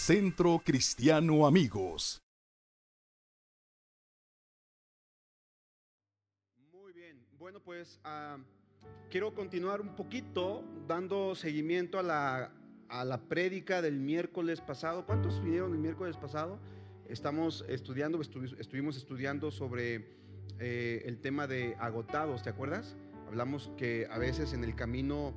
Centro Cristiano Amigos. Muy bien, bueno pues ah, quiero continuar un poquito dando seguimiento a la, a la prédica del miércoles pasado. ¿Cuántos vinieron el miércoles pasado? Estamos estudiando, estuvimos estudiando sobre eh, el tema de agotados, ¿te acuerdas? Hablamos que a veces en el camino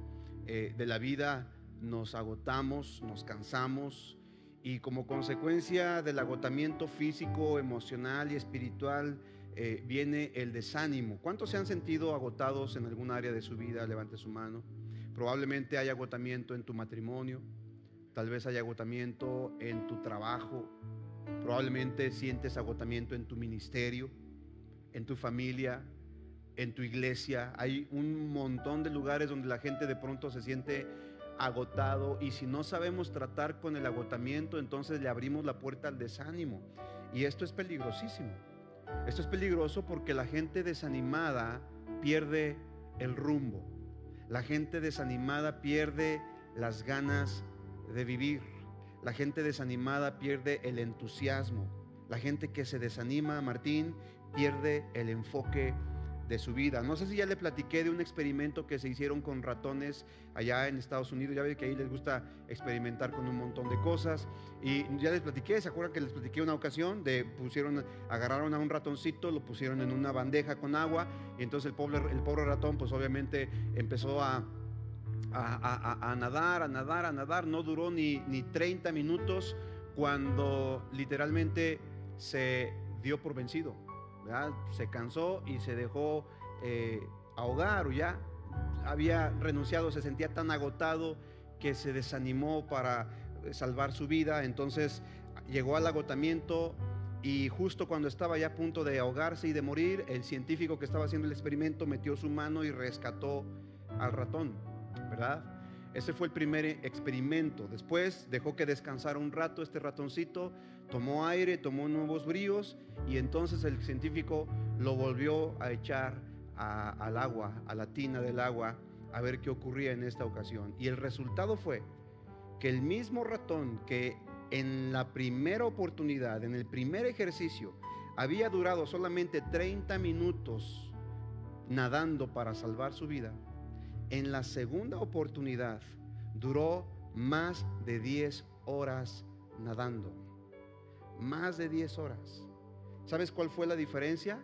eh, de la vida nos agotamos, nos cansamos y como consecuencia del agotamiento físico, emocional y espiritual eh, viene el desánimo. ¿Cuántos se han sentido agotados en algún área de su vida? Levante su mano. Probablemente hay agotamiento en tu matrimonio, tal vez hay agotamiento en tu trabajo, probablemente sientes agotamiento en tu ministerio, en tu familia, en tu iglesia. Hay un montón de lugares donde la gente de pronto se siente agotado y si no sabemos tratar con el agotamiento, entonces le abrimos la puerta al desánimo. Y esto es peligrosísimo. Esto es peligroso porque la gente desanimada pierde el rumbo. La gente desanimada pierde las ganas de vivir. La gente desanimada pierde el entusiasmo. La gente que se desanima, Martín, pierde el enfoque de su vida. No sé si ya le platiqué de un experimento que se hicieron con ratones allá en Estados Unidos. Ya ve que ahí les gusta experimentar con un montón de cosas. Y ya les platiqué, ¿se acuerdan que les platiqué una ocasión? De pusieron, agarraron a un ratoncito, lo pusieron en una bandeja con agua. Y entonces el pobre, el pobre ratón, pues obviamente empezó a, a, nadar, a nadar, a nadar. No duró ni, ni 30 minutos cuando literalmente se dio por vencido se cansó y se dejó eh, ahogar o ya había renunciado, se sentía tan agotado que se desanimó para eh, salvar su vida. Entonces llegó al agotamiento y justo cuando estaba ya a punto de ahogarse y de morir, el científico que estaba haciendo el experimento metió su mano y rescató al ratón, ¿verdad? Ese fue el primer experimento. Después dejó que descansara un rato este ratoncito, tomó aire, tomó nuevos bríos y entonces el científico lo volvió a echar al agua, a la tina del agua, a ver qué ocurría en esta ocasión. Y el resultado fue que el mismo ratón que en la primera oportunidad, en el primer ejercicio, había durado solamente 30 minutos nadando para salvar su vida, en la segunda oportunidad duró más de 10 horas nadando. Más de 10 horas. ¿Sabes cuál fue la diferencia?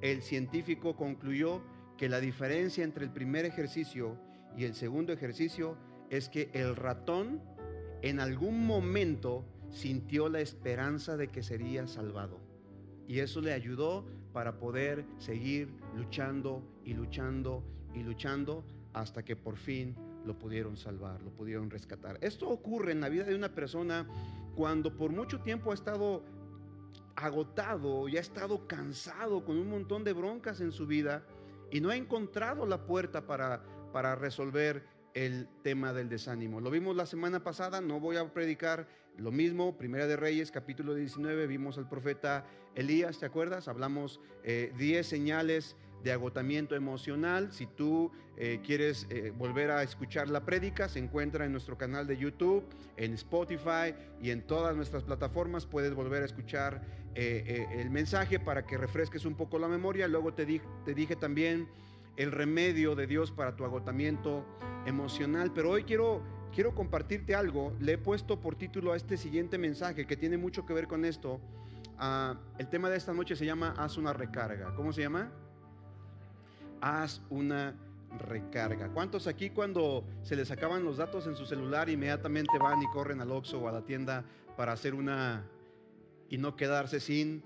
El científico concluyó que la diferencia entre el primer ejercicio y el segundo ejercicio es que el ratón en algún momento sintió la esperanza de que sería salvado. Y eso le ayudó para poder seguir luchando y luchando y luchando hasta que por fin lo pudieron salvar, lo pudieron rescatar. Esto ocurre en la vida de una persona cuando por mucho tiempo ha estado agotado y ha estado cansado con un montón de broncas en su vida y no ha encontrado la puerta para, para resolver el tema del desánimo. Lo vimos la semana pasada, no voy a predicar lo mismo. Primera de Reyes, capítulo 19, vimos al profeta Elías, ¿te acuerdas? Hablamos 10 eh, señales de agotamiento emocional. Si tú eh, quieres eh, volver a escuchar la prédica, se encuentra en nuestro canal de YouTube, en Spotify y en todas nuestras plataformas. Puedes volver a escuchar eh, el mensaje para que refresques un poco la memoria. Luego te, te dije también el remedio de Dios para tu agotamiento emocional. Pero hoy quiero, quiero compartirte algo. Le he puesto por título a este siguiente mensaje que tiene mucho que ver con esto. Ah, el tema de esta noche se llama Haz una recarga. ¿Cómo se llama? Haz una recarga. ¿Cuántos aquí cuando se les acaban los datos en su celular inmediatamente van y corren al Oxxo o a la tienda para hacer una y no quedarse sin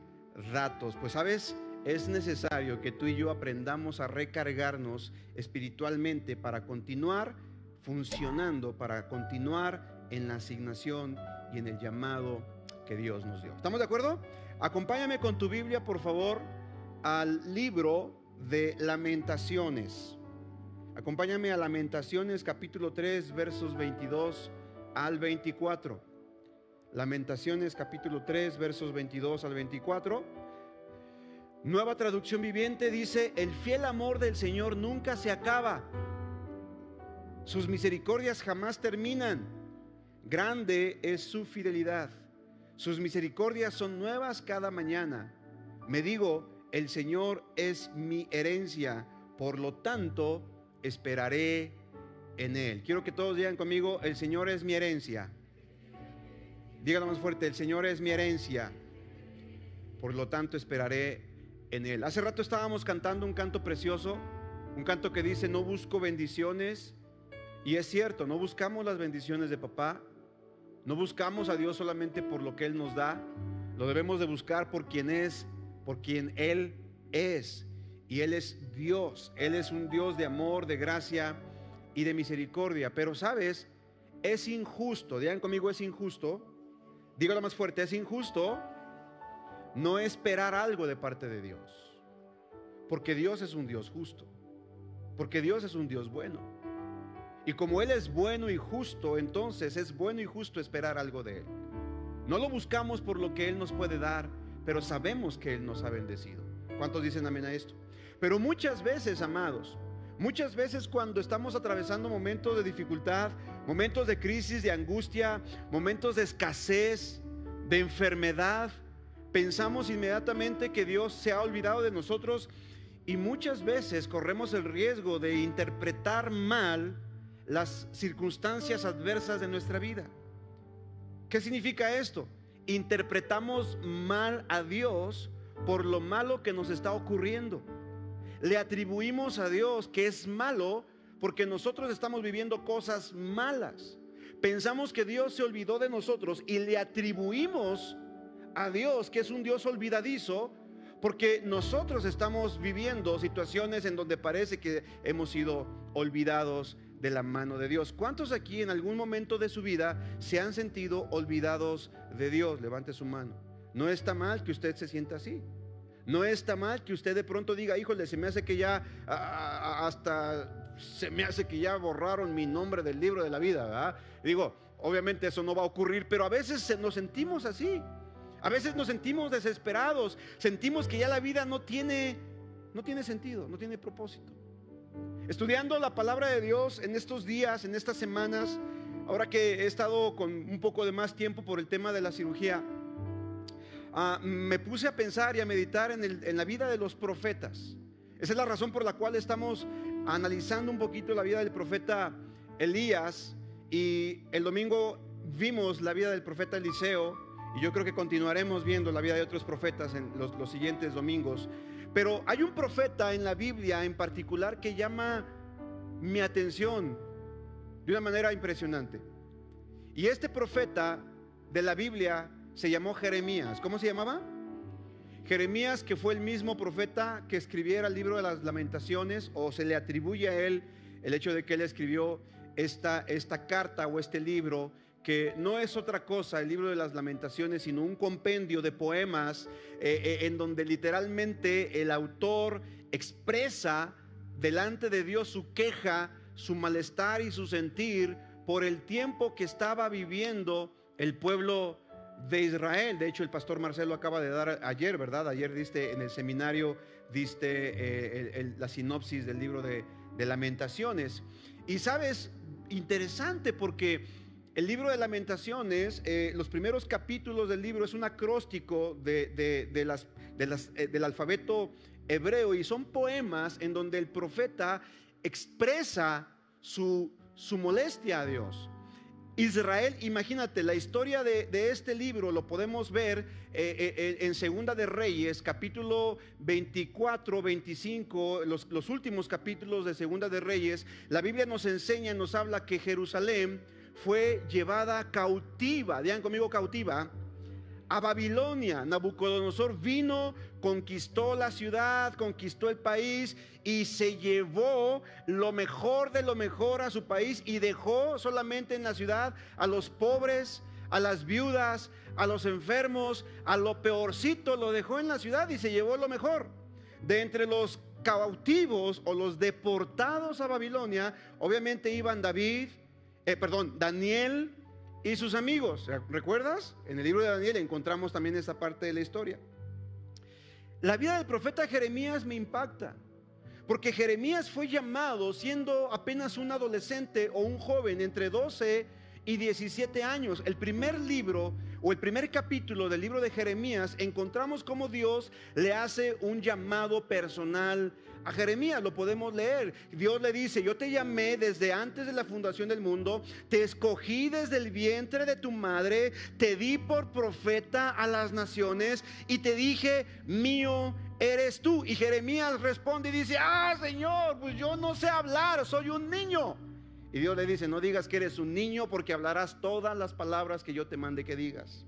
datos? Pues sabes, es necesario que tú y yo aprendamos a recargarnos espiritualmente para continuar funcionando, para continuar en la asignación y en el llamado que Dios nos dio. ¿Estamos de acuerdo? Acompáñame con tu Biblia, por favor, al libro de lamentaciones. Acompáñame a Lamentaciones capítulo 3 versos 22 al 24. Lamentaciones capítulo 3 versos 22 al 24. Nueva traducción viviente dice, el fiel amor del Señor nunca se acaba. Sus misericordias jamás terminan. grande es su fidelidad. Sus misericordias son nuevas cada mañana. Me digo, el Señor es mi herencia, por lo tanto esperaré en Él. Quiero que todos digan conmigo, el Señor es mi herencia. Díganlo más fuerte, el Señor es mi herencia, por lo tanto esperaré en Él. Hace rato estábamos cantando un canto precioso, un canto que dice, no busco bendiciones. Y es cierto, no buscamos las bendiciones de papá, no buscamos a Dios solamente por lo que Él nos da, lo debemos de buscar por quien es, por quien Él es. Y Él es Dios, Él es un Dios de amor, de gracia y de misericordia. Pero sabes, es injusto, digan conmigo, es injusto. Dígalo más fuerte, es injusto no esperar algo de parte de Dios. Porque Dios es un Dios justo. Porque Dios es un Dios bueno. Y como Él es bueno y justo, entonces es bueno y justo esperar algo de Él. No lo buscamos por lo que Él nos puede dar, pero sabemos que Él nos ha bendecido. ¿Cuántos dicen amén a esto? Pero muchas veces, amados, Muchas veces cuando estamos atravesando momentos de dificultad, momentos de crisis, de angustia, momentos de escasez, de enfermedad, pensamos inmediatamente que Dios se ha olvidado de nosotros y muchas veces corremos el riesgo de interpretar mal las circunstancias adversas de nuestra vida. ¿Qué significa esto? Interpretamos mal a Dios por lo malo que nos está ocurriendo le atribuimos a Dios que es malo porque nosotros estamos viviendo cosas malas. Pensamos que Dios se olvidó de nosotros y le atribuimos a Dios que es un Dios olvidadizo porque nosotros estamos viviendo situaciones en donde parece que hemos sido olvidados de la mano de Dios. ¿Cuántos aquí en algún momento de su vida se han sentido olvidados de Dios? Levante su mano. No está mal que usted se sienta así. No está mal que usted de pronto diga, híjole, se me hace que ya hasta se me hace que ya borraron mi nombre del libro de la vida, Digo, obviamente eso no va a ocurrir, pero a veces nos sentimos así. A veces nos sentimos desesperados, sentimos que ya la vida no tiene no tiene sentido, no tiene propósito. Estudiando la palabra de Dios en estos días, en estas semanas, ahora que he estado con un poco de más tiempo por el tema de la cirugía, Ah, me puse a pensar y a meditar en, la vida de los profetas. Esa es la razón por la cual estamos analizando un poquito la vida del profeta Elías y el domingo vimos la vida del profeta Eliseo y yo creo que continuaremos viendo la vida de otros profetas en los, los siguientes domingos. Pero hay un profeta en la Biblia en particular que llama mi atención de una manera impresionante. Y este profeta de la Biblia se llamó Jeremías. ¿Cómo se llamaba? Jeremías, que fue el mismo profeta que escribiera el libro de las lamentaciones, o se le atribuye a él el hecho de que él escribió esta, esta carta o este libro, que no es otra cosa el libro de las lamentaciones, sino un compendio de poemas eh, eh, en donde literalmente el autor expresa delante de Dios su queja, su malestar y su sentir por el tiempo que estaba viviendo el pueblo de Israel. De hecho, el pastor Marcelo acaba de dar ayer, ¿verdad? Ayer diste en el seminario, diste eh, la sinopsis del libro de, lamentaciones. Y sabes, interesante porque el libro de lamentaciones, eh, los primeros capítulos del libro es un acróstico de, eh, del alfabeto hebreo y son poemas en donde el profeta expresa su, su molestia a Dios. Israel, imagínate, la historia de, este libro lo podemos ver eh, en Segunda de Reyes, capítulo 24, 25, los, los últimos capítulos de Segunda de Reyes. La Biblia nos enseña, nos habla que Jerusalén fue llevada cautiva, digan conmigo cautiva, a Babilonia. Nabucodonosor vino, conquistó la ciudad, conquistó el país y se llevó lo mejor de lo mejor a su país y dejó solamente en la ciudad a los pobres, a las viudas, a los enfermos, a lo peorcito lo dejó en la ciudad y se llevó lo mejor. De entre los cautivos o los deportados a Babilonia, obviamente iban David, eh, perdón, Daniel, y sus amigos. ¿Recuerdas? En el libro de Daniel encontramos también esa parte de la historia. La vida del profeta Jeremías me impacta, porque Jeremías fue llamado siendo apenas un adolescente o un joven entre 12 y 17 años. El primer libro o el primer capítulo del libro de Jeremías encontramos cómo Dios le hace un llamado personal a Jeremías, lo podemos leer. Dios le dice, yo te llamé desde antes de la fundación del mundo, te escogí desde el vientre de tu madre, te di por profeta a las naciones y te dije, mío eres tú. Y Jeremías responde y dice, ah, Señor, pues yo no sé hablar, soy un niño. Y Dios le dice, no digas que eres un niño porque hablarás todas las palabras que yo te mande que digas.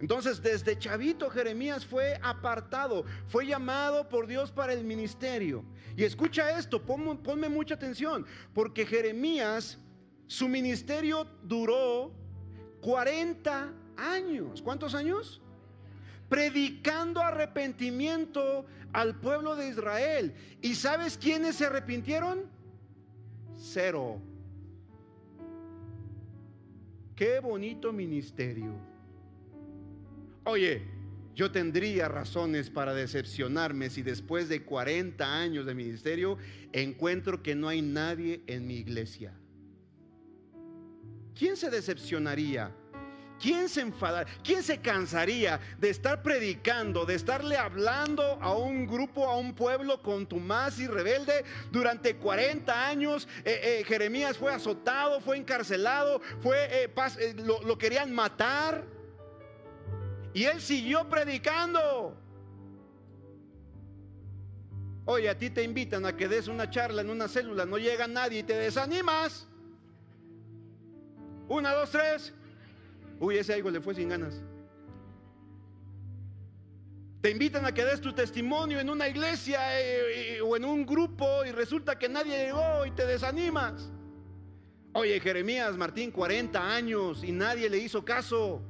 Entonces, desde chavito Jeremías fue apartado, fue llamado por Dios para el ministerio. Y escucha esto, ponme, mucha atención, porque Jeremías, su ministerio duró 40 años. ¿Cuántos años? Predicando arrepentimiento al pueblo de Israel. ¿Y sabes quiénes se arrepintieron? Cero. Qué bonito ministerio. Oye, yo tendría razones para decepcionarme si después de 40 años de ministerio encuentro que no hay nadie en mi iglesia. ¿Quién se decepcionaría? ¿Quién se enfadaría? ¿Quién se cansaría de estar predicando, de estarle hablando a un grupo, a un pueblo contumaz y rebelde durante 40 años? Eh, eh, Jeremías fue azotado, fue encarcelado, fue, eh, lo querían matar. Y él siguió predicando. Oye, a ti te invitan a que des una charla en una célula, no llega nadie y te desanimas. Una, dos, tres. Uy, ese algo le fue sin ganas. Te invitan a que des tu testimonio en una iglesia eh, o en un grupo y resulta que nadie llegó y te desanimas. Oye, Jeremías Martín, 40 años y nadie le hizo caso.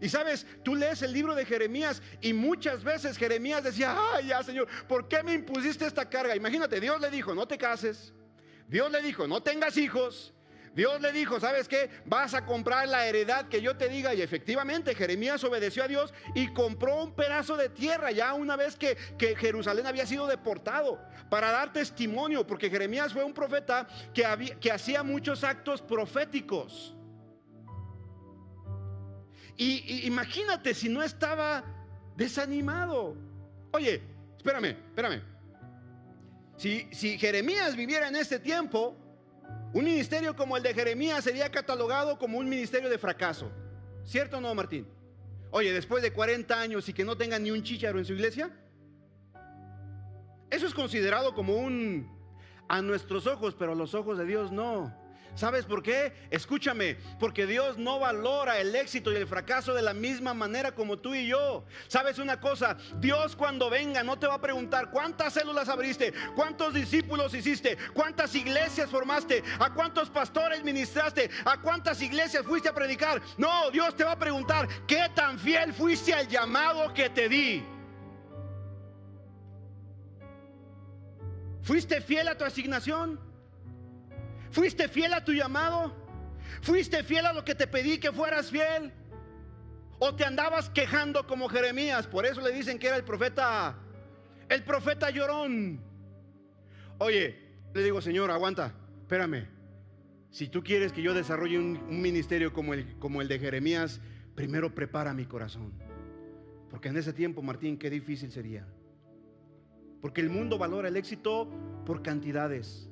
Y sabes, tú lees el libro de Jeremías y muchas veces Jeremías decía, ay ya Señor, ¿por qué me impusiste esta carga? Imagínate, Dios le dijo, no te cases. Dios le dijo, no tengas hijos. Dios le dijo, ¿sabes qué? Vas a comprar la heredad que yo te diga. Y efectivamente Jeremías obedeció a Dios y compró un pedazo de tierra ya una vez que, que Jerusalén había sido deportado para dar testimonio, porque Jeremías fue un profeta que, había, que hacía muchos actos proféticos. Y, imagínate si no estaba desanimado. Oye, espérame, espérame. Si, si Jeremías viviera en este tiempo, un ministerio como el de Jeremías sería catalogado como un ministerio de fracaso. ¿Cierto o no, Martín? Oye, después de 40 años y que no tenga ni un chicharo en su iglesia, eso es considerado como un a nuestros ojos, pero a los ojos de Dios no. ¿Sabes por qué? Escúchame, porque Dios no valora el éxito y el fracaso de la misma manera como tú y yo. ¿Sabes una cosa? Dios cuando venga no te va a preguntar cuántas células abriste, cuántos discípulos hiciste, cuántas iglesias formaste, a cuántos pastores ministraste, a cuántas iglesias fuiste a predicar. No, Dios te va a preguntar qué tan fiel fuiste al llamado que te di. ¿Fuiste fiel a tu asignación? ¿Fuiste fiel a tu llamado? ¿Fuiste fiel a lo que te pedí que fueras fiel? ¿O te andabas quejando como Jeremías? Por eso le dicen que era el profeta, el profeta llorón. Oye, le digo, Señor, aguanta, espérame. Si tú quieres que yo desarrolle un, ministerio como el, como el de Jeremías, primero prepara mi corazón. Porque en ese tiempo, Martín, qué difícil sería. Porque el mundo valora el éxito por cantidades.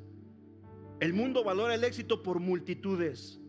El mundo valora el éxito por multitudes.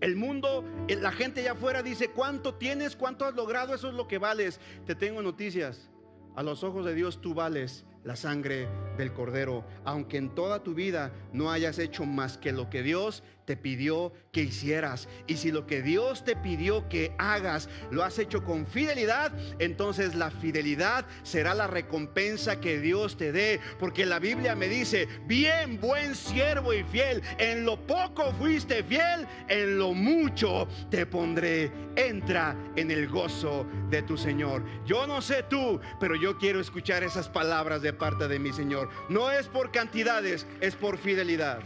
El mundo, eh, la gente allá afuera dice, ¿cuánto tienes? ¿Cuánto has logrado? Eso es lo que vales. Te tengo noticias. A los ojos de Dios tú vales la sangre del cordero, aunque en toda tu vida no hayas hecho más que lo que Dios te pidió que hicieras. Y si lo que Dios te pidió que hagas lo has hecho con fidelidad, entonces la fidelidad será la recompensa que Dios te dé. Porque la Biblia me dice, bien buen siervo y fiel, en lo poco fuiste fiel, en lo mucho te pondré. Entra en el gozo de tu Señor. Yo no sé tú, pero yo quiero escuchar esas palabras de parte de mi Señor. No es por cantidades, es por fidelidad.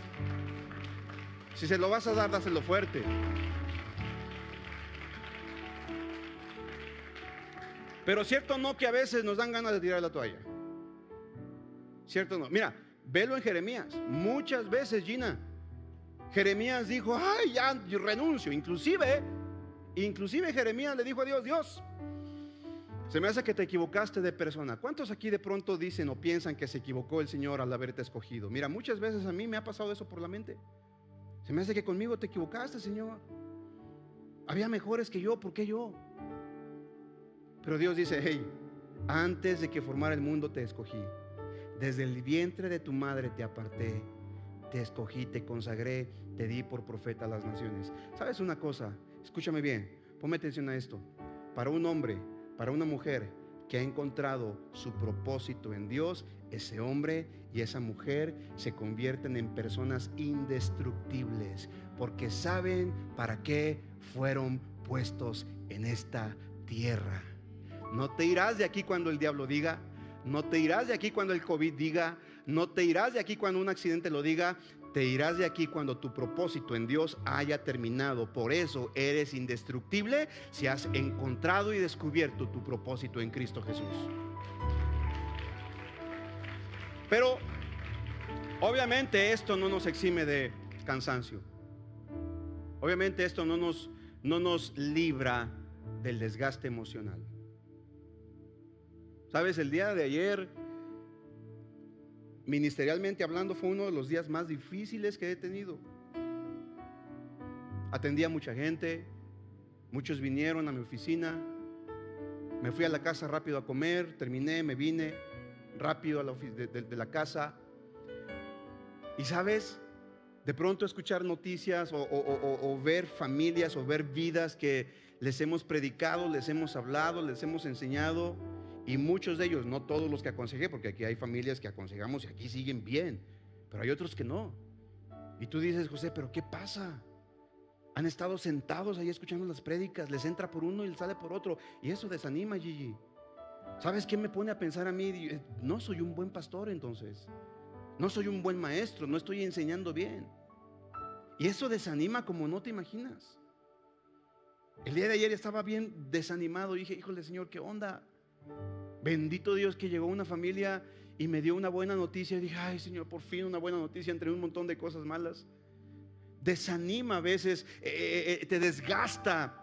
Si se lo vas a dar, dáselo fuerte. Pero cierto no que a veces nos dan ganas de tirar la toalla. Cierto no. Mira, velo en Jeremías. Muchas veces, Gina, Jeremías dijo, ay, ya renuncio. Inclusive, inclusive Jeremías le dijo a Dios, Dios, se me hace que te equivocaste de persona. ¿Cuántos aquí de pronto dicen o piensan que se equivocó el Señor al haberte escogido? Mira, muchas veces a mí me ha pasado eso por la mente. Se me hace que conmigo te equivocaste, Señor. Había mejores que yo, ¿por qué yo? Pero Dios dice, hey, antes de que formara el mundo te escogí. Desde el vientre de tu madre te aparté, te escogí, te consagré, te di por profeta a las naciones. ¿Sabes una cosa? Escúchame bien, ponme atención a esto. Para un hombre para una mujer que ha encontrado su propósito en Dios, ese hombre y esa mujer se convierten en personas indestructibles porque saben para qué fueron puestos en esta tierra. No te irás de aquí cuando el diablo diga, no te irás de aquí cuando el COVID diga, no te irás de aquí cuando un accidente lo diga, te irás de aquí cuando tu propósito en Dios haya terminado. Por eso eres indestructible si has encontrado y descubierto tu propósito en Cristo Jesús. Pero obviamente esto no nos exime de cansancio. Obviamente esto no nos, no nos libra del desgaste emocional. Sabes, el día de ayer ministerialmente hablando, fue uno de los días más difíciles que he tenido. Atendí a mucha gente, muchos vinieron a mi oficina, me fui a la casa rápido a comer, terminé, me vine rápido a la de, la casa. Y sabes, de pronto escuchar noticias o ver familias o ver vidas que les hemos predicado, les hemos hablado, les hemos enseñado y muchos de ellos, no todos los que aconsejé, porque aquí hay familias que aconsejamos y aquí siguen bien, pero hay otros que no. Y tú dices, José, pero ¿qué pasa? Han estado sentados ahí escuchando las prédicas, les entra por uno y les sale por otro. Y eso desanima, Gigi. ¿Sabes qué me pone a pensar a mí? Eh, no soy un buen pastor entonces. No soy un buen maestro, no estoy enseñando bien. Y eso desanima como no te imaginas. El día de ayer estaba bien desanimado y dije, híjole Señor, ¿qué onda? Bendito Dios que llegó una familia y me dio una buena noticia. Y dije, ay Señor, por fin una buena noticia entre un montón de cosas malas. Desanima a veces, eh, eh, eh, te desgasta.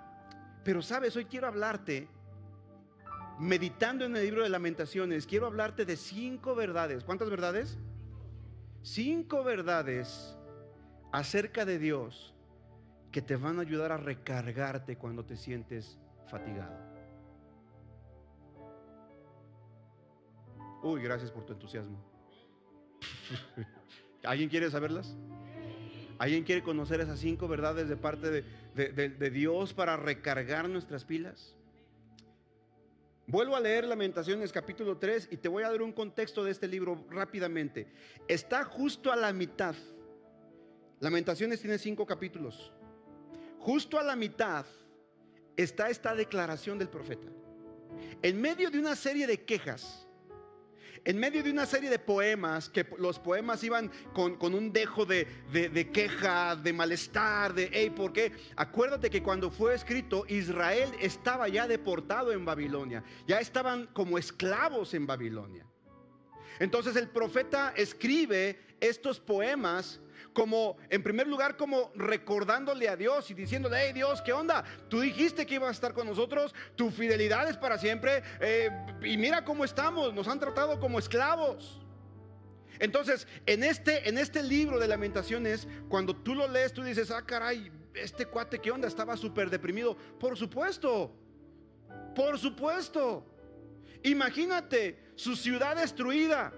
Pero sabes, hoy quiero hablarte, meditando en el libro de lamentaciones, quiero hablarte de cinco verdades. ¿Cuántas verdades? Cinco verdades acerca de Dios que te van a ayudar a recargarte cuando te sientes fatigado. Uy, gracias por tu entusiasmo. ¿Alguien quiere saberlas? ¿Alguien quiere conocer esas cinco verdades de parte de, Dios para recargar nuestras pilas? Vuelvo a leer Lamentaciones capítulo 3 y te voy a dar un contexto de este libro rápidamente. Está justo a la mitad. Lamentaciones tiene cinco capítulos. Justo a la mitad está esta declaración del profeta. En medio de una serie de quejas, en medio de una serie de poemas, que los poemas iban con, un dejo de, queja, de malestar, de, hey, ¿por qué? Acuérdate que cuando fue escrito, Israel estaba ya deportado en Babilonia, ya estaban como esclavos en Babilonia. Entonces el profeta escribe estos poemas como, en primer lugar, como recordándole a Dios y diciéndole, hey Dios, ¿qué onda? Tú dijiste que ibas a estar con nosotros, tu fidelidad es para siempre, eh, y mira cómo estamos, nos han tratado como esclavos. Entonces, en este, en este libro de lamentaciones, cuando tú lo lees, tú dices, ah, caray, este cuate, ¿qué onda? Estaba súper deprimido. Por supuesto, por supuesto. Imagínate su ciudad destruida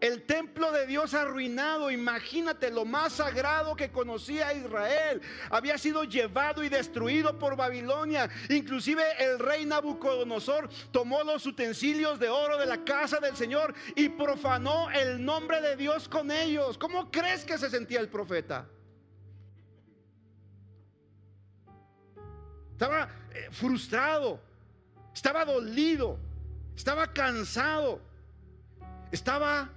el templo de Dios arruinado, imagínate lo más sagrado que conocía Israel, había sido llevado y destruido por Babilonia. Inclusive el rey Nabucodonosor tomó los utensilios de oro de la casa del Señor y profanó el nombre de Dios con ellos. ¿Cómo crees que se sentía el profeta? Estaba eh, frustrado, estaba dolido, estaba cansado. Estaba,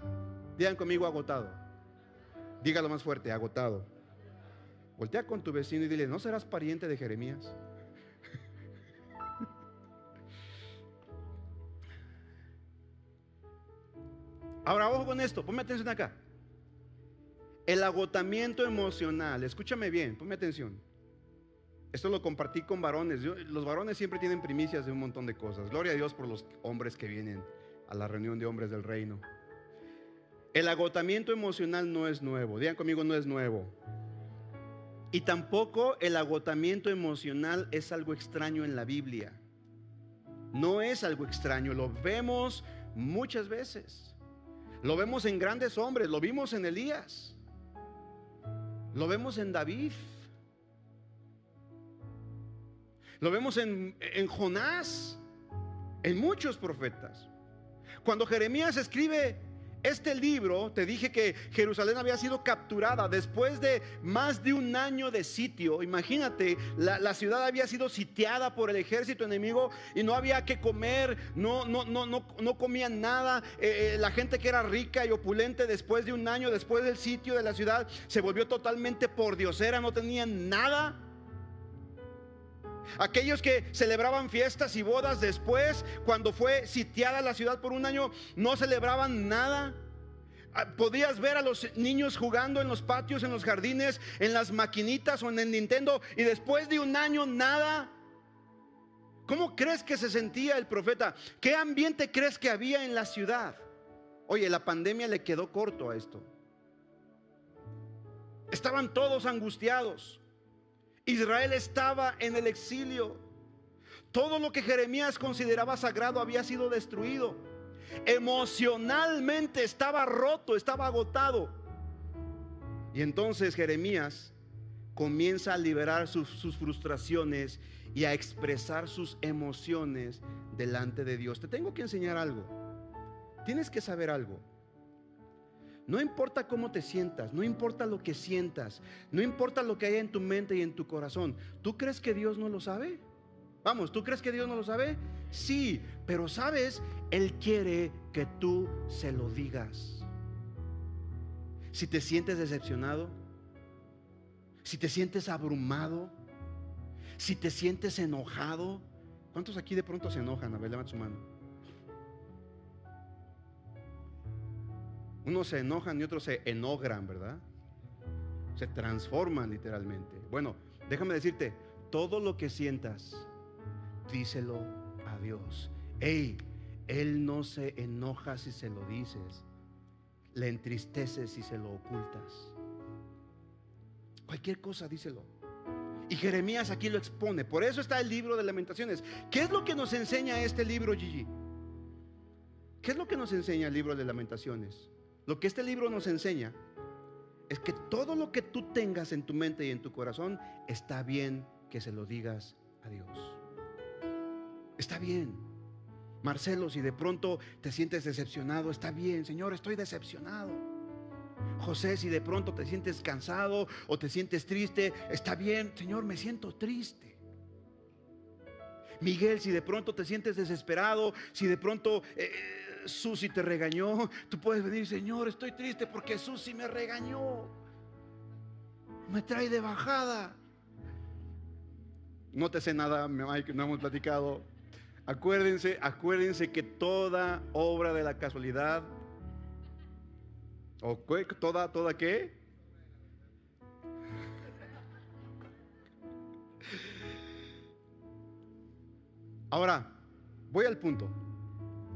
digan conmigo, agotado. Dígalo más fuerte, agotado. Voltea con tu vecino y dile, ¿no serás pariente de Jeremías? Ahora, ojo con esto, ponme atención acá. El agotamiento emocional, escúchame bien, ponme atención. Esto lo compartí con varones. los varones siempre tienen primicias de un montón de cosas. Gloria a Dios por los hombres que vienen a la reunión de hombres del reino. El agotamiento emocional no es nuevo. Digan conmigo, no es nuevo. Y tampoco el agotamiento emocional es algo extraño en la Biblia. No es algo extraño, lo vemos muchas veces. Lo vemos en grandes hombres, lo vimos en Elías. Lo vemos en David. Lo vemos en, en Jonás, en muchos profetas. Cuando Jeremías escribe este libro, te dije que Jerusalén había sido capturada después de más de un año de sitio. Imagínate, la, ciudad había sido sitiada por el ejército enemigo y no había que comer, no, no, no, no, no comían nada. Eh, eh, la gente que era rica y opulente después de un año, después del sitio de la ciudad, se volvió totalmente por diosera, no tenían nada. Aquellos que celebraban fiestas y bodas después, cuando fue sitiada la ciudad por un año, no celebraban nada. Ah, podías ver a los niños jugando en los patios, en los jardines, en las maquinitas o en el Nintendo y después de un año nada. ¿Cómo crees que se sentía el profeta? ¿Qué ambiente crees que había en la ciudad? Oye, la pandemia le quedó corto a esto. Estaban todos angustiados. Israel estaba en el exilio. Todo lo que Jeremías consideraba sagrado había sido destruido. Emocionalmente estaba roto, estaba agotado. Y entonces Jeremías comienza a liberar sus, frustraciones y a expresar sus emociones delante de Dios. Te tengo que enseñar algo. Tienes que saber algo. No importa cómo te sientas, no importa lo que sientas, no importa lo que haya en tu mente y en tu corazón. ¿Tú crees que Dios no lo sabe? Vamos, ¿tú crees que Dios no lo sabe? Sí, pero sabes, Él quiere que tú se lo digas. Si te sientes decepcionado, si te sientes abrumado, si te sientes enojado, ¿cuántos aquí de pronto se enojan? A ver, levanta su mano. Unos se enojan y otros se enogran, ¿verdad? Se transforman literalmente. Bueno, déjame decirte, todo lo que sientas, díselo a Dios. Ey, Él no se enoja si se lo dices. Le entristeces si se lo ocultas. Cualquier cosa, díselo. Y Jeremías aquí lo expone. Por eso está el libro de lamentaciones. ¿Qué es lo que nos enseña este libro, Gigi? ¿Qué es lo que nos enseña el libro de lamentaciones? Lo que este libro nos enseña es que todo lo que tú tengas en tu mente y en tu corazón está bien que se lo digas a Dios. Está bien. Marcelo, si de pronto te sientes decepcionado, está bien, Señor, estoy decepcionado. José, si de pronto te sientes cansado o te sientes triste, está bien, Señor, me siento triste. Miguel, si de pronto te sientes desesperado, si de pronto eh, Susi te regañó, tú puedes venir, Señor, estoy triste porque Susi me regañó. Me trae de bajada. No te sé nada, no hemos platicado. Acuérdense, acuérdense que toda obra de la casualidad, o toda, toda qué? Ahora, voy al punto.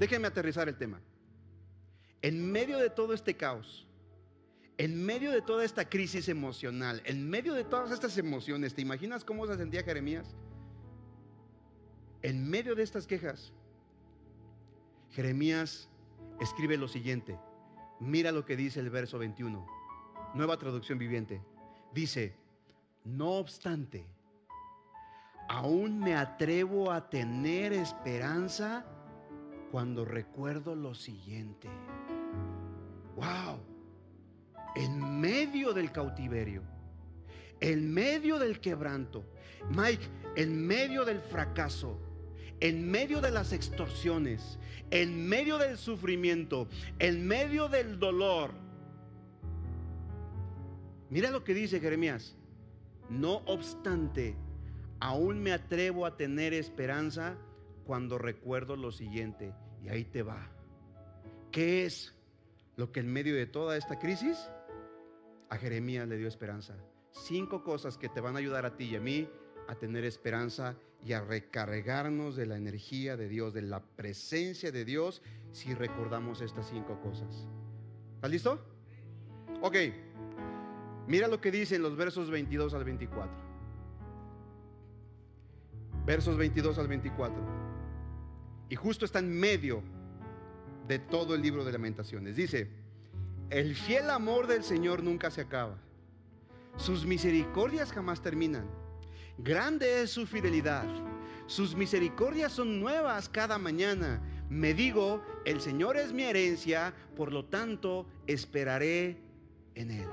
Déjenme aterrizar el tema. En medio de todo este caos, en medio de toda esta crisis emocional, en medio de todas estas emociones, ¿te imaginas cómo se sentía Jeremías? En medio de estas quejas, Jeremías escribe lo siguiente. Mira lo que dice el verso 21. Nueva traducción viviente. Dice, no obstante, aún me atrevo a tener esperanza cuando recuerdo lo siguiente. ¡Wow! En medio del cautiverio, en medio del quebranto, Mike, en medio del fracaso, en medio de las extorsiones, en medio del sufrimiento, en medio del dolor. Mira lo que dice Jeremías. No obstante, aún me atrevo a tener esperanza cuando recuerdo lo siguiente. Y ahí te va. ¿Qué es lo que en medio de toda esta crisis a Jeremías le dio esperanza. Cinco cosas que te van a ayudar a ti y a mí a tener esperanza y a recargarnos de la energía de Dios, de la presencia de Dios, si recordamos estas cinco cosas. ¿Estás listo? Ok. Mira lo que dice en los versos 22 al 24. Versos 22 al 24. Y justo está en medio de todo el libro de lamentaciones. Dice, el fiel amor del Señor nunca se acaba. Sus misericordias jamás terminan. Grande es su fidelidad. Sus misericordias son nuevas cada mañana. Me digo, el Señor es mi herencia, por lo tanto esperaré en Él.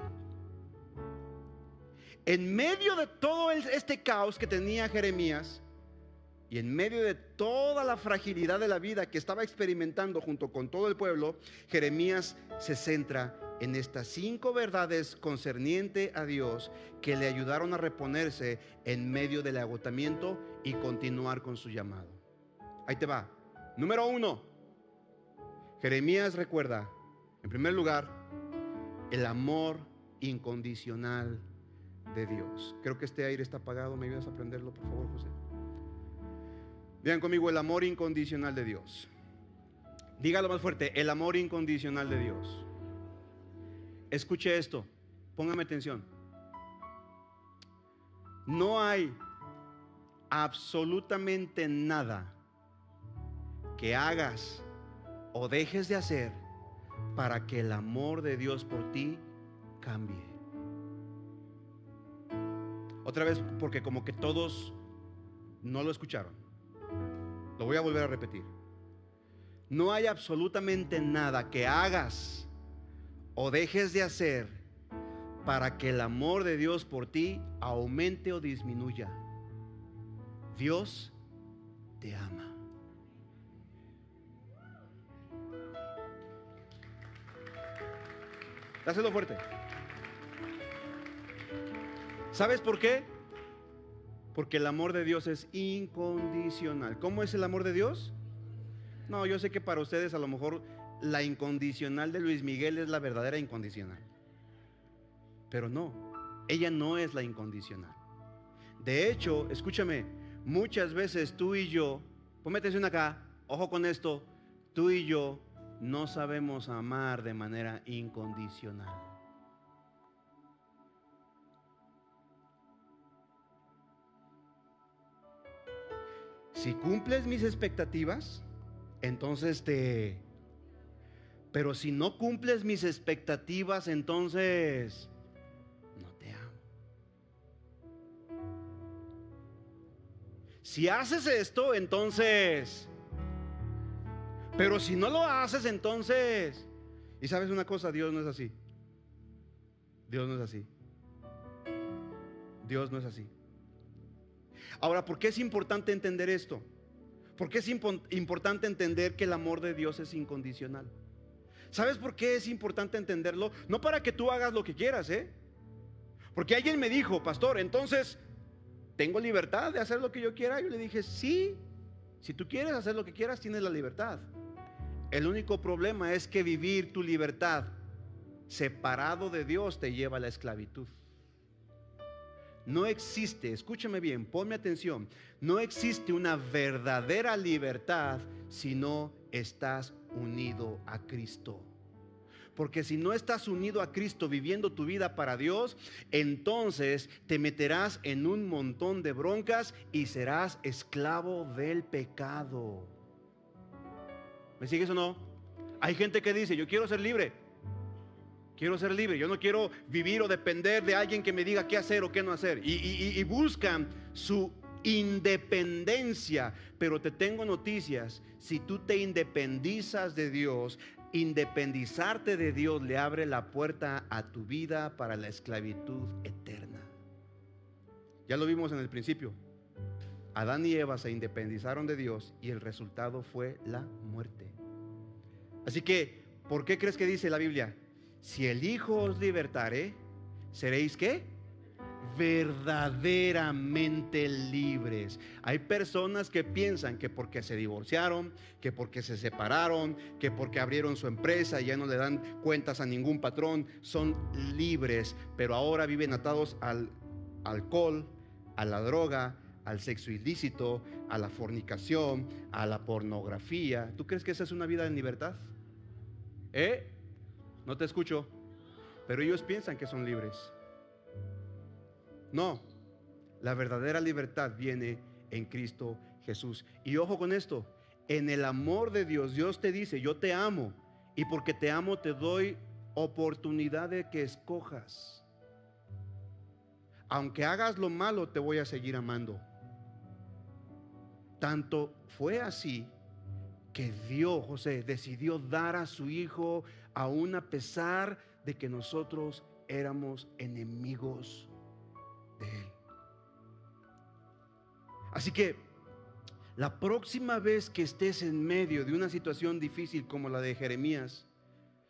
En medio de todo este caos que tenía Jeremías, y en medio de toda la fragilidad de la vida que estaba experimentando junto con todo el pueblo, Jeremías se centra en estas cinco verdades concerniente a Dios que le ayudaron a reponerse en medio del agotamiento y continuar con su llamado. Ahí te va. Número uno, Jeremías recuerda, en primer lugar, el amor incondicional de Dios. Creo que este aire está apagado. ¿Me ayudas a prenderlo, por favor, José? Vean conmigo el amor incondicional de Dios. Dígalo más fuerte, el amor incondicional de Dios. Escuche esto, póngame atención. No hay absolutamente nada que hagas o dejes de hacer para que el amor de Dios por ti cambie. Otra vez, porque como que todos no lo escucharon. Lo voy a volver a repetir. No hay absolutamente nada que hagas o dejes de hacer para que el amor de Dios por ti aumente o disminuya. Dios te ama. Dáselo fuerte. ¿Sabes por qué? Porque el amor de Dios es incondicional. ¿Cómo es el amor de Dios? No, yo sé que para ustedes a lo mejor la incondicional de Luis Miguel es la verdadera incondicional. Pero no, ella no es la incondicional. De hecho, escúchame, muchas veces tú y yo, ponme atención acá, ojo con esto, tú y yo no sabemos amar de manera incondicional. Si cumples mis expectativas, entonces te... Pero si no cumples mis expectativas, entonces no te amo. Si haces esto, entonces... Pero si no lo haces, entonces... Y sabes una cosa, Dios no es así. Dios no es así. Dios no es así. Ahora, ¿por qué es importante entender esto? ¿Por qué es importante entender que el amor de Dios es incondicional? ¿Sabes por qué es importante entenderlo? No para que tú hagas lo que quieras, ¿eh? Porque alguien me dijo, pastor, entonces, ¿tengo libertad de hacer lo que yo quiera? Yo le dije, sí, si tú quieres hacer lo que quieras, tienes la libertad. El único problema es que vivir tu libertad separado de Dios te lleva a la esclavitud. No existe, escúchame bien, ponme atención, no existe una verdadera libertad si no estás unido a Cristo. Porque si no estás unido a Cristo viviendo tu vida para Dios, entonces te meterás en un montón de broncas y serás esclavo del pecado. ¿Me sigues o no? Hay gente que dice, yo quiero ser libre. Quiero ser libre. Yo no quiero vivir o depender de alguien que me diga qué hacer o qué no hacer. Y, buscan su independencia. Pero te tengo noticias. Si tú te independizas de Dios, independizarte de Dios le abre la puerta a tu vida para la esclavitud eterna. Ya lo vimos en el principio. Adán y Eva se independizaron de Dios y el resultado fue la muerte. Así que, ¿por qué crees que dice la Biblia? Si el Hijo os libertare, seréis qué? verdaderamente libres. Hay personas que piensan que porque se divorciaron, que porque se separaron, que porque abrieron su empresa y ya no le dan cuentas a ningún patrón, son libres, pero ahora viven atados al alcohol, a la droga, al sexo ilícito, a la fornicación, a la pornografía. ¿Tú crees que esa es una vida en libertad? ¿Eh? No te escucho. Pero ellos piensan que son libres. No, la verdadera libertad viene en Cristo Jesús. Y ojo con esto, en el amor de Dios, Dios te dice, yo te amo. Y porque te amo te doy oportunidad de que escojas. Aunque hagas lo malo, te voy a seguir amando. Tanto fue así que Dios, José, decidió dar a su hijo aún a pesar de que nosotros éramos enemigos de él. Así que la próxima vez que estés en medio de una situación difícil como la de Jeremías,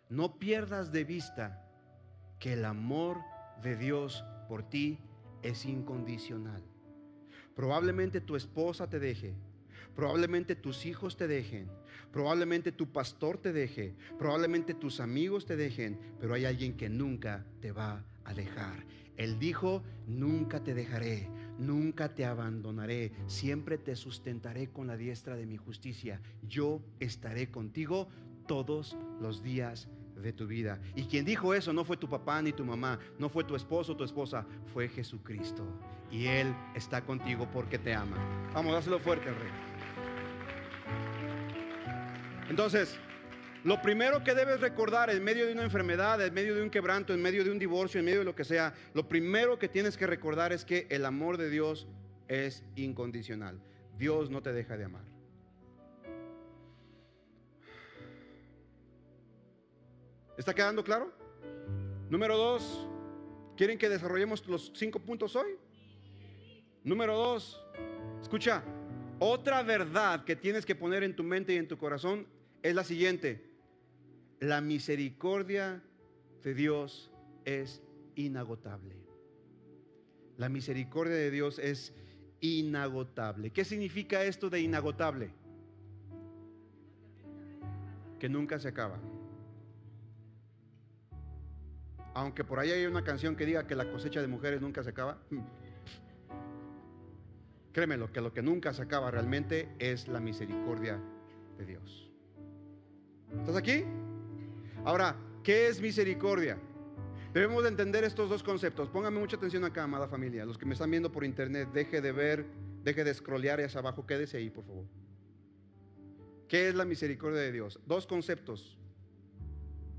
no pierdas de vista que el amor de Dios por ti es incondicional. Probablemente tu esposa te deje, probablemente tus hijos te dejen, probablemente tu pastor te deje, probablemente tus amigos te dejen, pero hay alguien que nunca te va a dejar. Él dijo, nunca te dejaré, nunca te abandonaré, siempre te sustentaré con la diestra de mi justicia. Yo estaré contigo todos los días de tu vida. Y quien dijo eso no fue tu papá ni tu mamá, no fue tu esposo o tu esposa, fue Jesucristo. Y Él está contigo porque te ama. Vamos, dáselo fuerte rey. Entonces, lo primero que debes recordar en medio de una enfermedad, en medio de un quebranto, en medio de un divorcio, en medio de lo que sea, lo primero que tienes que recordar es que el amor de Dios es incondicional. Dios no te deja de amar. ¿Está quedando claro? Número dos, ¿quieren que desarrollemos los cinco puntos hoy? Número dos, escucha, otra verdad que tienes que poner en tu mente y en tu corazón es la siguiente. La misericordia de Dios es inagotable. La misericordia de Dios es inagotable. ¿Qué significa esto de inagotable? Que nunca se acaba. Aunque por ahí hay una canción que diga que la cosecha de mujeres nunca se acaba. Créemelo, que lo que nunca se acaba realmente es la misericordia de Dios. ¿Estás aquí? Ahora, ¿qué es misericordia? Debemos de entender estos dos conceptos. Póngame mucha atención acá, amada familia. Los que me están viendo por internet, deje de ver, deje de scrollear hacia abajo, quédese ahí, por favor. ¿Qué es la misericordia de Dios? Dos conceptos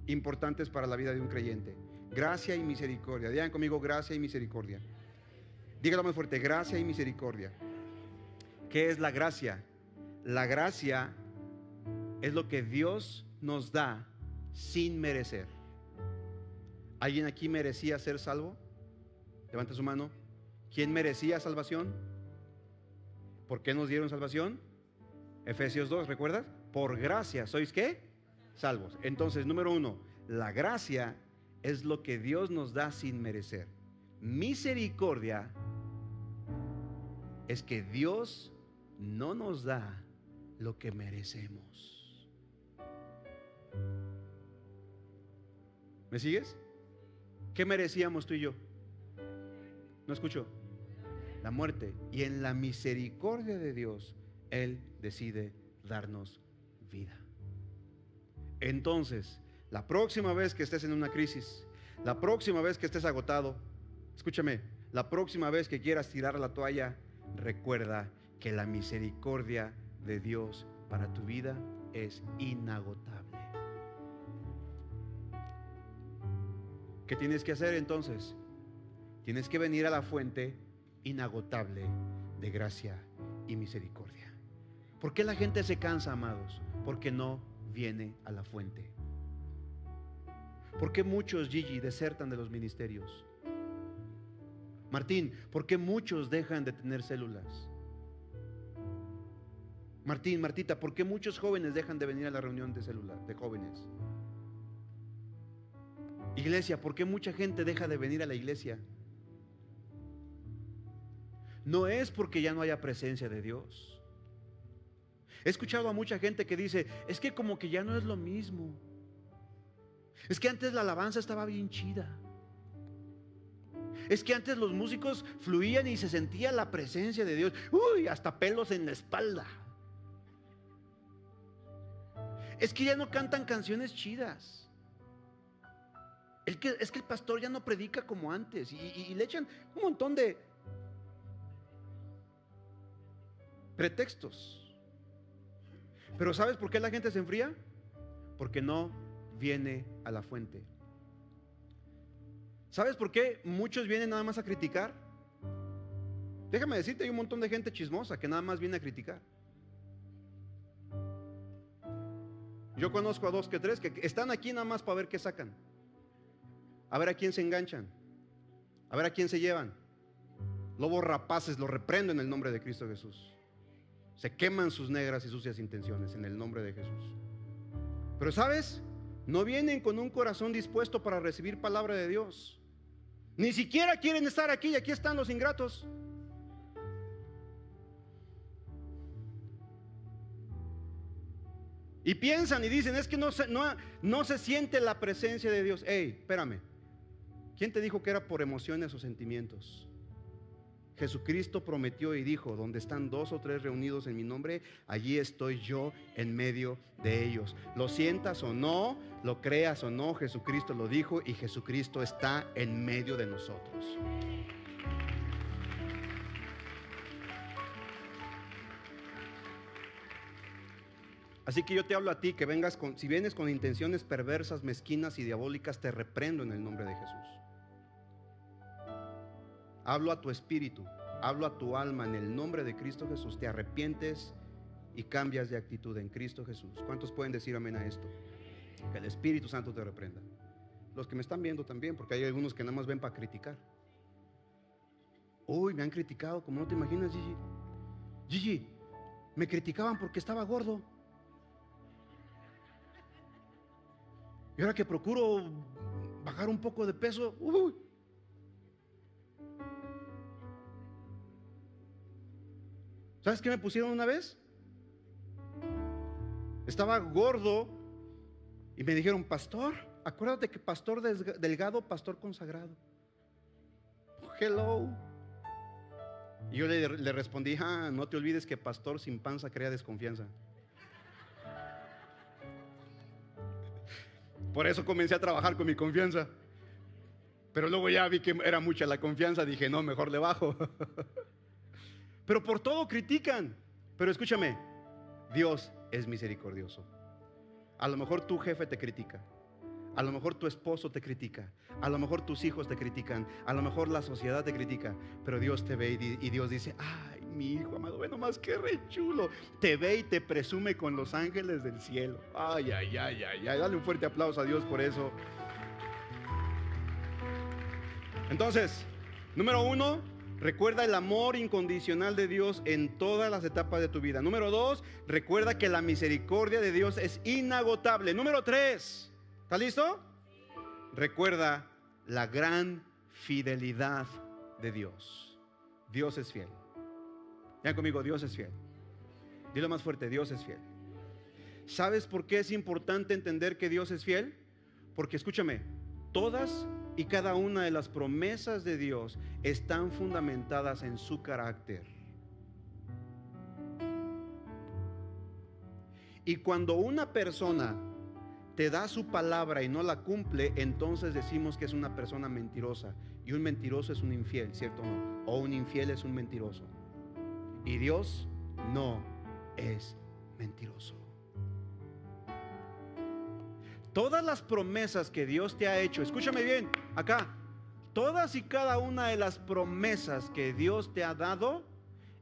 importantes para la vida de un creyente. Gracia y misericordia. Digan conmigo gracia y misericordia. Dígalo más fuerte, gracia y misericordia. ¿Qué es la gracia? La gracia es lo que Dios nos da sin merecer. ¿Alguien aquí merecía ser salvo? Levanta su mano. ¿Quién merecía salvación? ¿Por qué nos dieron salvación? Efesios 2, ¿recuerdas? Por gracia, ¿sois qué? Salvos. Entonces, número uno, la gracia es lo que Dios nos da sin merecer. Misericordia es que Dios no nos da lo que merecemos. ¿Me sigues? ¿Qué merecíamos tú y yo? No escucho. La muerte. Y en la misericordia de Dios, Él decide darnos vida. Entonces, la próxima vez que estés en una crisis, la próxima vez que estés agotado, escúchame, la próxima vez que quieras tirar la toalla, recuerda que la misericordia de Dios para tu vida es inagotable. ¿Qué tienes que hacer entonces? Tienes que venir a la fuente inagotable de gracia y misericordia. ¿Por qué la gente se cansa, amados? Porque no viene a la fuente. ¿Por qué muchos, Gigi, desertan de los ministerios? Martín, ¿por qué muchos dejan de tener células? Martín, Martita, ¿por qué muchos jóvenes dejan de venir a la reunión de células de jóvenes? Iglesia, ¿por qué mucha gente deja de venir a la iglesia? no es porque ya no haya presencia de Dios. He escuchado a mucha gente que dice, es que como que ya no es lo mismo. Es que antes la alabanza estaba bien chida. Es que antes los músicos fluían y se sentía la presencia de Dios. Uy, hasta pelos en la espalda. Es que ya no cantan canciones chidas. Es que, el pastor ya no predica como antes. y le echan un montón de pretextos. Pero ¿sabes por qué la gente se enfría? Porque no viene a la fuente. ¿Sabes por qué muchos vienen nada más a criticar? Déjame decirte, hay un montón de gente chismosa que nada más viene a criticar. Yo conozco a dos que tres que están aquí nada más para ver qué sacan. A ver a quién se enganchan. A ver a quién se llevan. Lobos rapaces, lo reprendo en el nombre de Cristo Jesús. Se queman sus negras y sucias intenciones en el nombre de Jesús. Pero sabes, no vienen con un corazón dispuesto para recibir palabra de Dios. Ni siquiera quieren estar aquí y aquí están los ingratos. Y piensan y dicen, es que no se, no, no se siente la presencia de Dios. Hey, espérame. ¿Quién te dijo que era por emociones o sentimientos? Jesucristo prometió y dijo, donde están dos o tres reunidos en mi nombre, allí estoy yo en medio de ellos. Lo sientas o no, lo creas o no, Jesucristo lo dijo y Jesucristo está en medio de nosotros. Así que yo te hablo a ti que vengas con, si vienes con intenciones perversas, mezquinas y diabólicas, te reprendo en el nombre de Jesús. Hablo a tu espíritu, hablo a tu alma en el nombre de Cristo Jesús. Te arrepientes y cambias de actitud en Cristo Jesús. ¿Cuántos pueden decir amén a esto? Que el Espíritu Santo te reprenda. Los que me están viendo también, porque hay algunos que nada más ven para criticar. Uy, me han criticado, como no te imaginas, Gigi. Gigi, me criticaban porque estaba gordo. Y ahora que procuro bajar un poco de peso, uy, ¿Sabes qué me pusieron una vez? Estaba gordo y me dijeron, pastor, acuérdate que pastor delgado, pastor consagrado. Hello. Y yo le, respondí, ah, no te olvides que pastor sin panza crea desconfianza. Por eso comencé a trabajar con mi confianza. Pero luego ya vi que era mucha la confianza, dije, no, mejor le bajo. Pero por todo critican. Pero escúchame, Dios es misericordioso. A lo mejor tu jefe te critica. A lo mejor tu esposo te critica. A lo mejor tus hijos te critican. A lo mejor la sociedad te critica. Pero Dios te ve y, Dios dice, ay, mi hijo amado, ve nomás que re chulo. Te ve y te presume con los ángeles del cielo. Ay, ay, ay, ay, ay. Dale un fuerte aplauso a Dios por eso. Entonces, número uno, Recuerda el amor incondicional de Dios en todas las etapas de tu vida. Número dos, recuerda que la misericordia de Dios es inagotable. Número tres, ¿está listo? Recuerda la gran fidelidad de Dios. Dios es fiel. Vean conmigo, Dios es fiel. Dilo más fuerte, Dios es fiel. ¿Sabes por qué es importante entender que Dios es fiel? Porque escúchame, todas y cada una de las promesas de Dios están fundamentadas en su carácter. Y cuando una persona te da su palabra y no la cumple, entonces decimos que es una persona mentirosa. Y un mentiroso es un infiel, ¿cierto o no? O un infiel es un mentiroso. Y Dios no es mentiroso. Todas las promesas que Dios te ha hecho, escúchame bien, acá, todas y cada una de las promesas que Dios te ha dado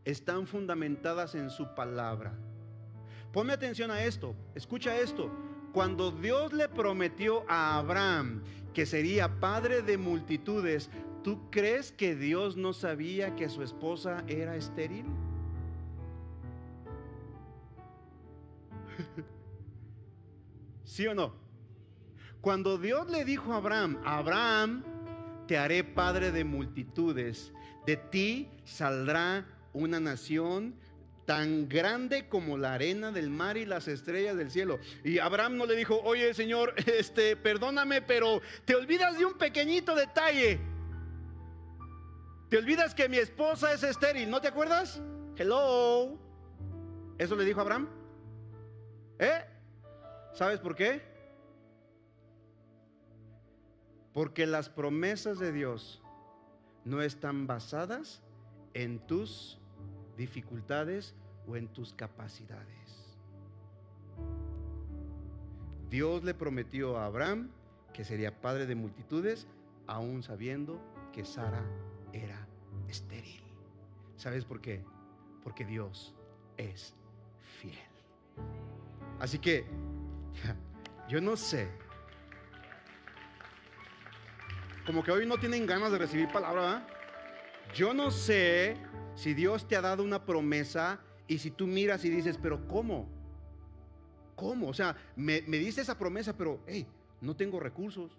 están fundamentadas en su palabra. Ponme atención a esto, escucha esto. Cuando Dios le prometió a Abraham que sería padre de multitudes, ¿tú crees que Dios no sabía que su esposa era estéril? ¿Sí o no? Cuando Dios le dijo a Abraham, Abraham, te haré padre de multitudes, de ti saldrá una nación tan grande como la arena del mar y las estrellas del cielo. Y Abraham no le dijo, oye Señor, este, perdóname, pero te olvidas de un pequeñito detalle. Te olvidas que mi esposa es estéril, ¿no te acuerdas? Hello. ¿Eso le dijo Abraham? ¿Eh? ¿Sabes por qué? Porque las promesas de Dios no están basadas en tus dificultades o en tus capacidades. Dios le prometió a Abraham que sería padre de multitudes, aún sabiendo que Sara era estéril. ¿Sabes por qué? Porque Dios es fiel. Así que yo no sé. Como que hoy no tienen ganas de recibir palabra. Yo no sé si Dios te ha dado una promesa y si tú miras y dices, pero ¿cómo? ¿Cómo? O sea, me, me dice esa promesa, pero, hey, no tengo recursos,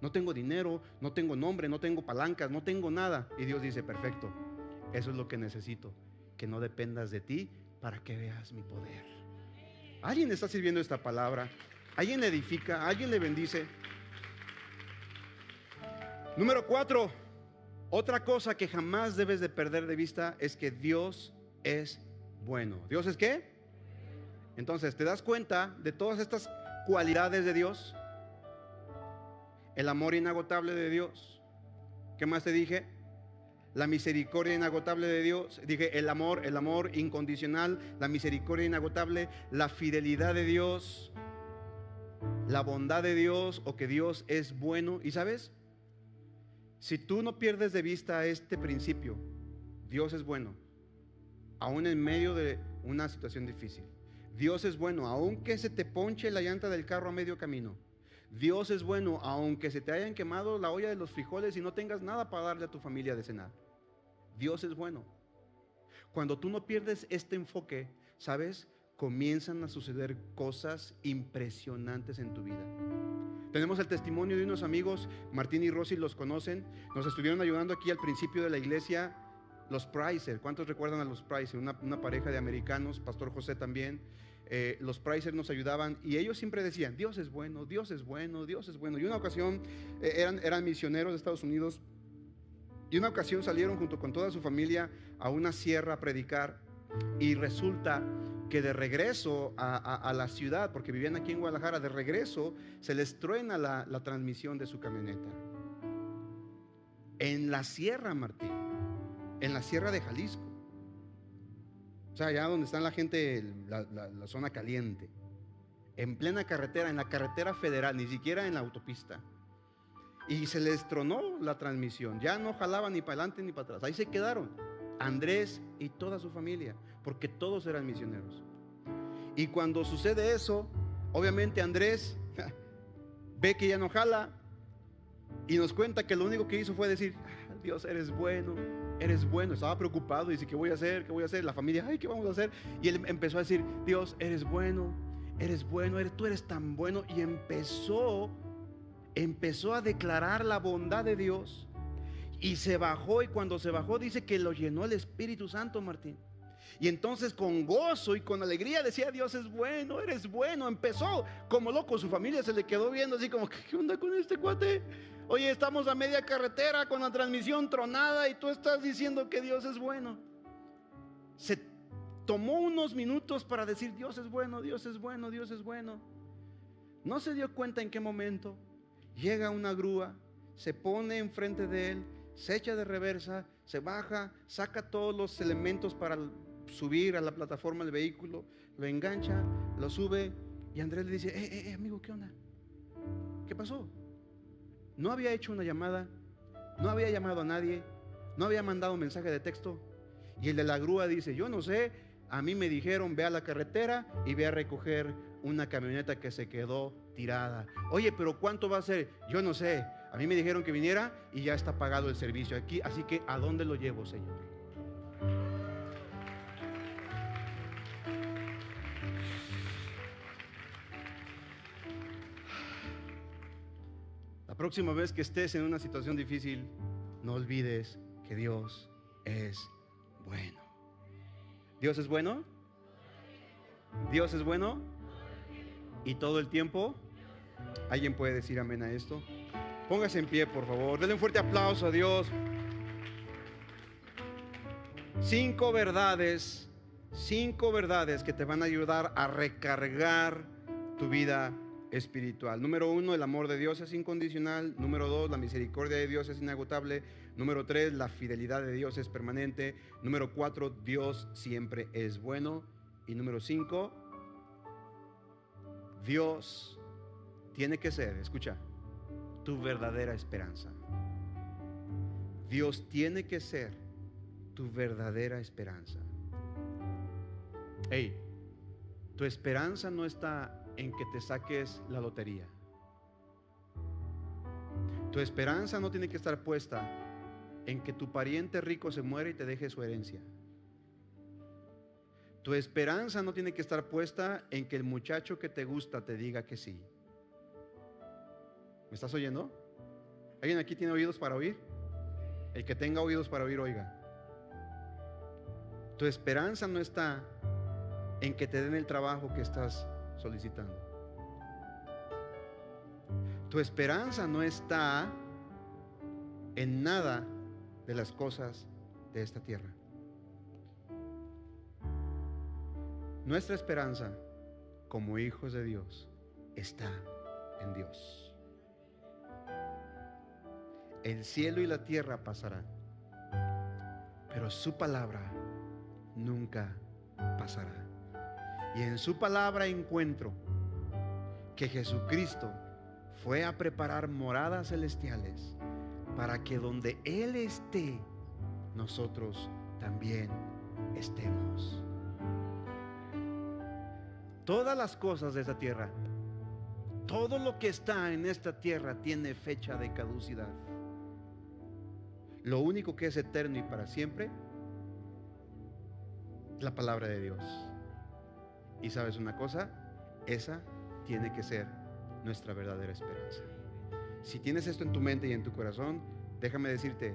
no tengo dinero, no tengo nombre, no tengo palancas, no tengo nada. Y Dios dice, perfecto, eso es lo que necesito, que no dependas de ti para que veas mi poder. ¿Alguien está sirviendo esta palabra? ¿Alguien le edifica? ¿Alguien le bendice? Número cuatro, otra cosa que jamás debes de perder de vista es que Dios es bueno. ¿Dios es qué? Entonces, ¿te das cuenta de todas estas cualidades de Dios? El amor inagotable de Dios. ¿Qué más te dije? La misericordia inagotable de Dios. Dije el amor, el amor incondicional, la misericordia inagotable, la fidelidad de Dios, la bondad de Dios o que Dios es bueno. ¿Y sabes? Si tú no pierdes de vista este principio, Dios es bueno, aún en medio de una situación difícil. Dios es bueno, aunque se te ponche la llanta del carro a medio camino. Dios es bueno, aunque se te hayan quemado la olla de los frijoles y no tengas nada para darle a tu familia de cenar. Dios es bueno. Cuando tú no pierdes este enfoque, ¿sabes? Comienzan a suceder cosas impresionantes en tu vida. Tenemos el testimonio de unos amigos, Martín y Rosy los conocen, nos estuvieron ayudando aquí al principio de la iglesia los Pricer, ¿cuántos recuerdan a los Pricer? Una, pareja de americanos, Pastor José también. Eh, los Pricer nos ayudaban y ellos siempre decían, Dios es bueno, Dios es bueno, Dios es bueno. Y una ocasión eh, eran, eran misioneros de Estados Unidos y una ocasión salieron junto con toda su familia a una sierra a predicar y resulta que de regreso a, la ciudad, porque vivían aquí en Guadalajara, de regreso se les truena la, la transmisión de su camioneta. En la sierra, Martín en la sierra de Jalisco. O sea, allá donde está la gente, la, zona caliente. En plena carretera, en la carretera federal, ni siquiera en la autopista. Y se les tronó la transmisión. Ya no jalaban ni para adelante ni para atrás. Ahí se quedaron. Andrés y toda su familia. Porque todos eran misioneros. Y cuando sucede eso, obviamente Andrés ve que ya no jala. Y nos cuenta que lo único que hizo fue decir, ah, Dios, eres bueno eres bueno. Estaba preocupado, dice, ¿qué voy a hacer? ¿Qué voy a hacer? La familia, ay, ¿qué vamos a hacer? Y él empezó a decir, Dios, eres bueno, eres bueno, tú eres tan bueno. Y empezó, empezó a declarar la bondad de Dios. Y se bajó, y cuando se bajó dice que lo llenó el Espíritu Santo, Martín. Y entonces con gozo y con alegría decía, Dios es bueno, eres bueno. Empezó como loco, su familia se le quedó viendo así como, ¿qué onda con este cuate? Oye, estamos a media carretera con la transmisión tronada y tú estás diciendo que Dios es bueno. Se tomó unos minutos para decir, Dios es bueno, Dios es bueno, Dios es bueno. No se dio cuenta en qué momento llega una grúa, se pone enfrente de él, se echa de reversa, se baja, saca todos los elementos para subir a la plataforma del vehículo, lo engancha, lo sube y Andrés le dice, eh, eh, eh amigo, ¿qué onda? ¿Qué pasó? No había hecho una llamada, no había llamado a nadie, no había mandado un mensaje de texto. Y el de la grúa dice, yo no sé, a mí me dijeron, ve a la carretera y ve a recoger una camioneta que se quedó tirada. Oye, pero ¿cuánto va a ser? Yo no sé. A mí me dijeron que viniera y ya está pagado el servicio aquí. Así que, ¿a dónde lo llevo, Señor? La próxima vez que estés en una situación difícil, no olvides que Dios es bueno. ¿Dios es bueno? ¿Dios es bueno? ¿Y todo el tiempo? ¿Alguien puede decir amén a esto? Póngase en pie, por favor. Denle un fuerte aplauso a Dios. Cinco verdades, cinco verdades que te van a ayudar a recargar tu vida espiritual. Número uno, el amor de Dios es incondicional. Número dos, la misericordia de Dios es inagotable. Número tres, la fidelidad de Dios es permanente. Número cuatro, Dios siempre es bueno. Y número cinco, Dios tiene que ser, escucha, tu verdadera esperanza. Dios tiene que ser tu verdadera esperanza. Hey, tu esperanza no está en que te saques la lotería. Tu esperanza no tiene que estar puesta en que tu pariente rico se muere y te deje su herencia. Tu esperanza no tiene que estar puesta en que el muchacho que te gusta te diga que sí. ¿Me estás oyendo? ¿Alguien aquí tiene oídos para oír? El que tenga oídos para oír, oiga. Tu esperanza no está en que te den el trabajo que estás solicitando. Tu esperanza no está en nada de las cosas de esta tierra. Nuestra esperanza como hijos de Dios está en Dios. El cielo y la tierra pasarán, pero su palabra nunca pasará. Y en su palabra encuentro que Jesucristo fue a preparar moradas celestiales para que donde Él esté, nosotros también estemos. Todas las cosas de esta tierra, todo lo que está en esta tierra tiene fecha de caducidad. Lo único que es eterno y para siempre es la palabra de Dios. Y sabes una cosa, esa tiene que ser nuestra verdadera esperanza. Si tienes esto en tu mente y en tu corazón, déjame decirte,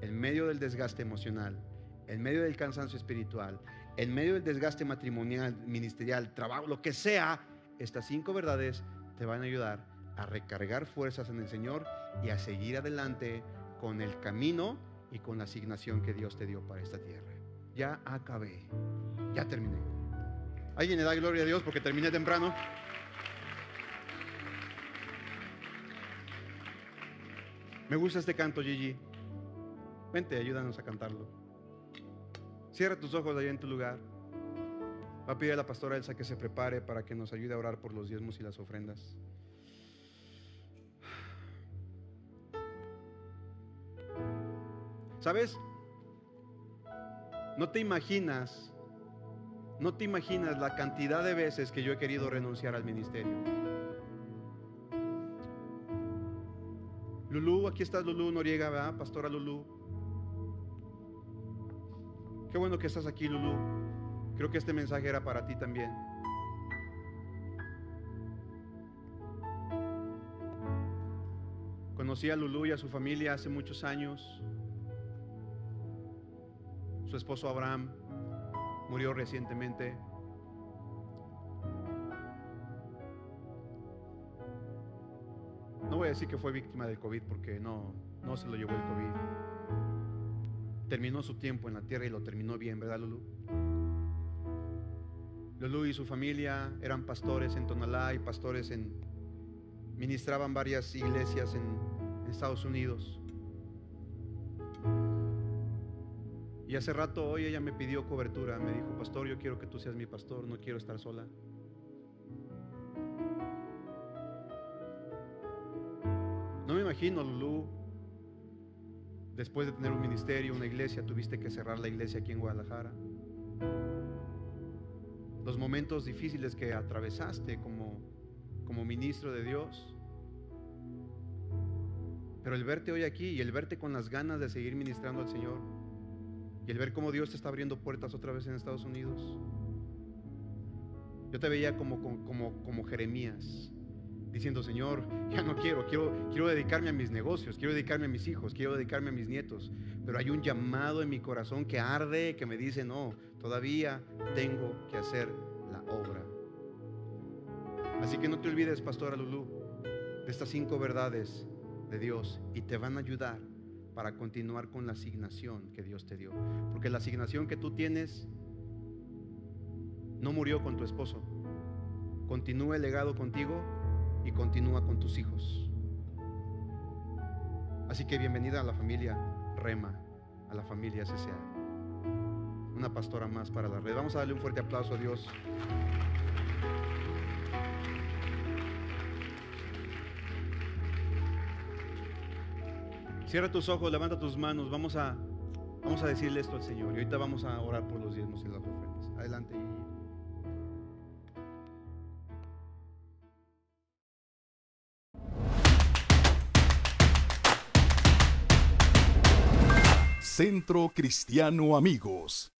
en medio del desgaste emocional, en medio del cansancio espiritual, en medio del desgaste matrimonial, ministerial, trabajo, lo que sea, estas cinco verdades te van a ayudar a recargar fuerzas en el Señor y a seguir adelante con el camino y con la asignación que Dios te dio para esta tierra. Ya acabé, ya terminé. ¿Alguien le da gloria a Dios porque terminé temprano? Me gusta este canto, Gigi. Vente, ayúdanos a cantarlo. Cierra tus ojos allá en tu lugar. Va a pedir a la pastora Elsa que se prepare para que nos ayude a orar por los diezmos y las ofrendas. ¿Sabes? No te imaginas, no te imaginas la cantidad de veces que yo he querido renunciar al ministerio. Lulú, aquí está Lulú Noriega. Pastora Lulú. Qué bueno que estás aquí, Lulú. Creo que este mensaje era para ti también. Conocí a Lulú y a su familia hace muchos años. Su esposo Abraham murió recientemente. No voy a decir que fue víctima del COVID porque no, no se lo llevó el COVID. Terminó su tiempo en la tierra y lo terminó bien, ¿verdad, Lulú? Lulú y su familia eran pastores en Tonalá y pastores en... Ministraban varias iglesias en Estados Unidos. Y hace rato hoy ella me pidió cobertura. Me dijo, pastor, yo quiero que tú seas mi pastor, no quiero estar sola. No me imagino, Lulú, después de tener un ministerio, una iglesia, tuviste que cerrar la iglesia aquí en Guadalajara. Los momentos difíciles que atravesaste como, como ministro de Dios. Pero el verte hoy aquí y el verte con las ganas de seguir ministrando al Señor y el ver cómo Dios está abriendo puertas otra vez en Estados Unidos. Yo te veía como, como, como Jeremías, diciendo, Señor, ya no quiero, quiero, quiero dedicarme a mis negocios, quiero dedicarme a mis hijos, quiero dedicarme a mis nietos, pero hay un llamado en mi corazón que arde, que me dice, no, todavía tengo que hacer la obra. Así que no te olvides, Pastora Lulú, de estas cinco verdades de Dios y te van a ayudar para continuar con la asignación que Dios te dio. Porque la asignación que tú tienes no murió con tu esposo. Continúa el legado contigo y continúa con tus hijos. Así que bienvenida a la familia Rema, a la familia CCA. Una pastora más para la red. Vamos a darle un fuerte aplauso a Dios. Cierra tus ojos, levanta tus manos. Vamos a, vamos a decirle esto al Señor. Y ahorita vamos a orar por los diezmos y las ofrendas. Adelante. Centro Cristiano Amigos.